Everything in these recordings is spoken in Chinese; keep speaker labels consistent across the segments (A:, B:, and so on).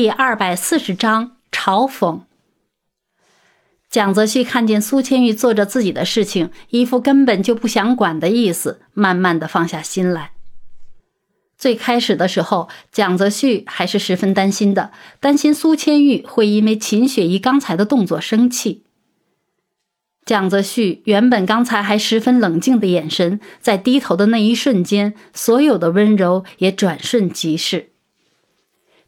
A: 第二百四十章嘲讽。蒋泽旭看见苏千玉做着自己的事情，一副根本就不想管的意思，慢慢的放下心来。最开始的时候，蒋泽旭还是十分担心的，担心苏千玉会因为秦雪怡刚才的动作生气。蒋泽旭原本刚才还十分冷静的眼神，在低头的那一瞬间，所有的温柔也转瞬即逝。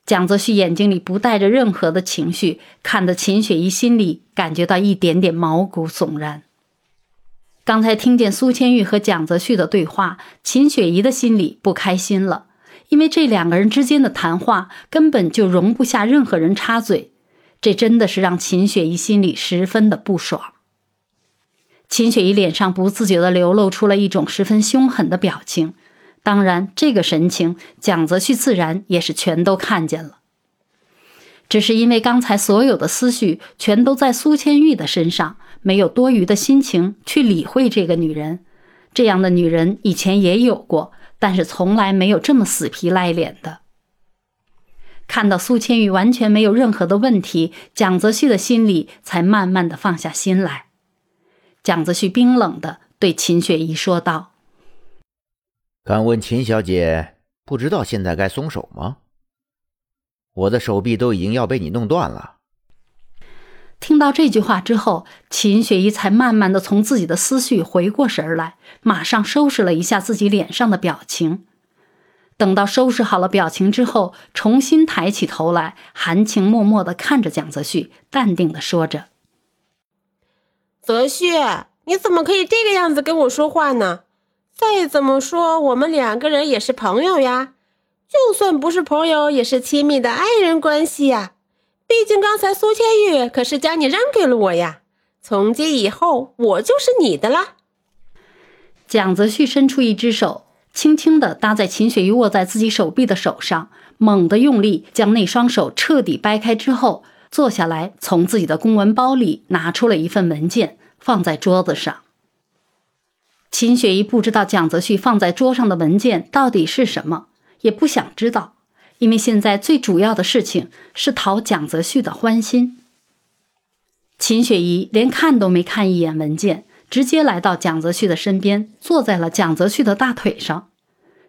A: 蒋泽旭眼睛里不带着任何的情绪，看得秦雪怡心里感觉到一点点毛骨悚然。刚才听见苏千玉和蒋泽旭的对话，秦雪怡的心里不开心了，因为这两个人之间的谈话根本就容不下任何人插嘴，这真的是让秦雪怡心里十分的不爽。秦雪怡脸上不自觉地流露出了一种十分凶狠的表情，当然，这个神情蒋泽旭自然也是全都看见了。只是因为刚才所有的思绪全都在苏千玉的身上，没有多余的心情去理会这个女人。这样的女人以前也有过，但是从来没有这么死皮赖脸的。看到苏千玉完全没有任何的问题，蒋泽旭的心里才慢慢的放下心来。蒋泽旭冰冷的对秦雪怡说道：“
B: 敢问秦小姐，不知道现在该松手吗？我的手臂都已经要被你弄断了。”
A: 听到这句话之后，秦雪怡才慢慢的从自己的思绪回过神来，马上收拾了一下自己脸上的表情。等到收拾好了表情之后，重新抬起头来，含情脉脉的看着蒋泽旭，淡定的说着。
C: 泽旭，你怎么可以这个样子跟我说话呢？再怎么说，我们两个人也是朋友呀，就算不是朋友，也是亲密的爱人关系呀。毕竟刚才苏千玉可是将你让给了我呀，从今以后我就是你的了。
A: 蒋泽旭伸出一只手，轻轻地搭在秦雪玉握在自己手臂的手上，猛地用力将那双手彻底掰开之后。坐下来，从自己的公文包里拿出了一份文件，放在桌子上。秦雪怡不知道蒋泽旭放在桌上的文件到底是什么，也不想知道，因为现在最主要的事情是讨蒋泽旭的欢心。秦雪怡连看都没看一眼文件，直接来到蒋泽旭的身边，坐在了蒋泽旭的大腿上。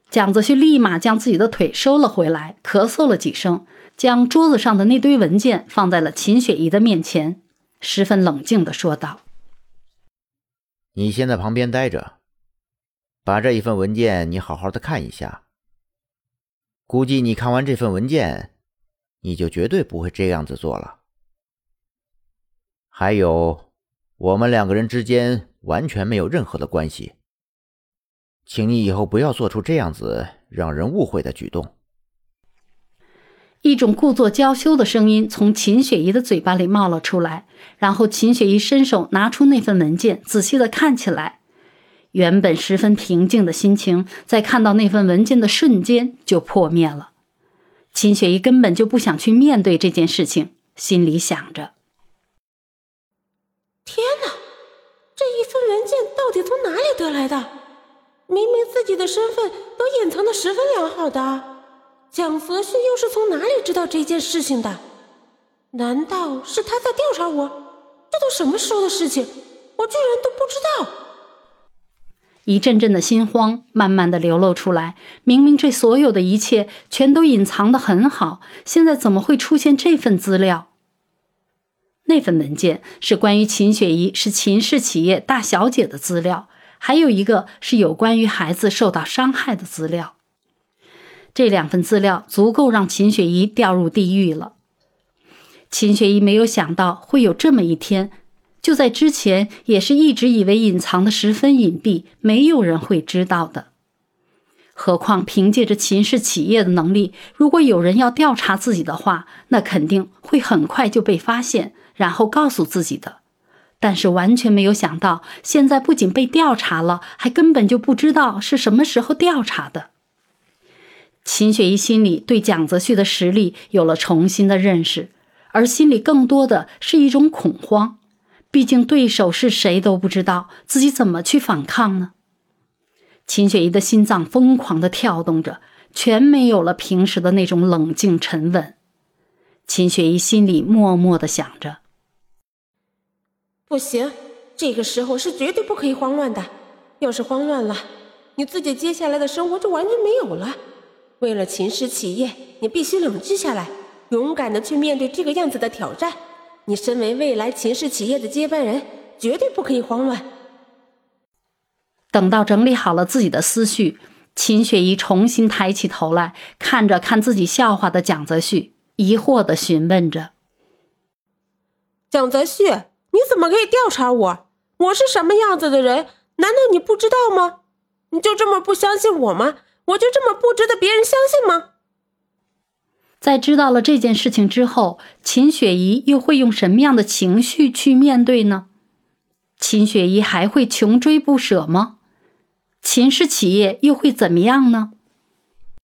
A: 蒋泽旭立马将自己的腿收了回来，咳嗽了几声。将桌子上的那堆文件放在了秦雪怡的面前，十分冷静的说道：“
B: 你先在旁边待着，把这一份文件你好好的看一下。估计你看完这份文件，你就绝对不会这样子做了。还有，我们两个人之间完全没有任何的关系，请你以后不要做出这样子让人误会的举动。”
A: 一种故作娇羞的声音从秦雪怡的嘴巴里冒了出来，然后秦雪怡伸手拿出那份文件，仔细的看起来。原本十分平静的心情，在看到那份文件的瞬间就破灭了。秦雪怡根本就不想去面对这件事情，心里想着：
C: 天哪，这一份文件到底从哪里得来的？明明自己的身份都隐藏的十分良好的。蒋泽旭又是从哪里知道这件事情的？难道是他在调查我？这都什么时候的事情，我居然都不知道！
A: 一阵阵的心慌慢慢的流露出来。明明这所有的一切全都隐藏的很好，现在怎么会出现这份资料？那份文件是关于秦雪怡是秦氏企业大小姐的资料，还有一个是有关于孩子受到伤害的资料。这两份资料足够让秦雪怡掉入地狱了。秦雪怡没有想到会有这么一天，就在之前也是一直以为隐藏的十分隐蔽，没有人会知道的。何况凭借着秦氏企业的能力，如果有人要调查自己的话，那肯定会很快就被发现，然后告诉自己的。但是完全没有想到，现在不仅被调查了，还根本就不知道是什么时候调查的。秦雪怡心里对蒋泽旭的实力有了重新的认识，而心里更多的是一种恐慌。毕竟对手是谁都不知道，自己怎么去反抗呢？秦雪怡的心脏疯狂的跳动着，全没有了平时的那种冷静沉稳。秦雪怡心里默默的想着：“
C: 不行，这个时候是绝对不可以慌乱的。要是慌乱了，你自己接下来的生活就完全没有了。为了秦氏企业，你必须冷静下来，勇敢的去面对这个样子的挑战。你身为未来秦氏企业的接班人，绝对不可以慌乱。”
A: 等到整理好了自己的思绪，秦雪怡重新抬起头来，看着看自己笑话的蒋泽旭，疑惑的询问着：“
C: 蒋泽旭，你怎么可以调查我？我是什么样子的人？难道你不知道吗？你就这么不相信我吗？我就这么不值得别人相信吗？”
A: 在知道了这件事情之后，秦雪怡又会用什么样的情绪去面对呢？秦雪怡还会穷追不舍吗？秦氏企业又会怎么样呢？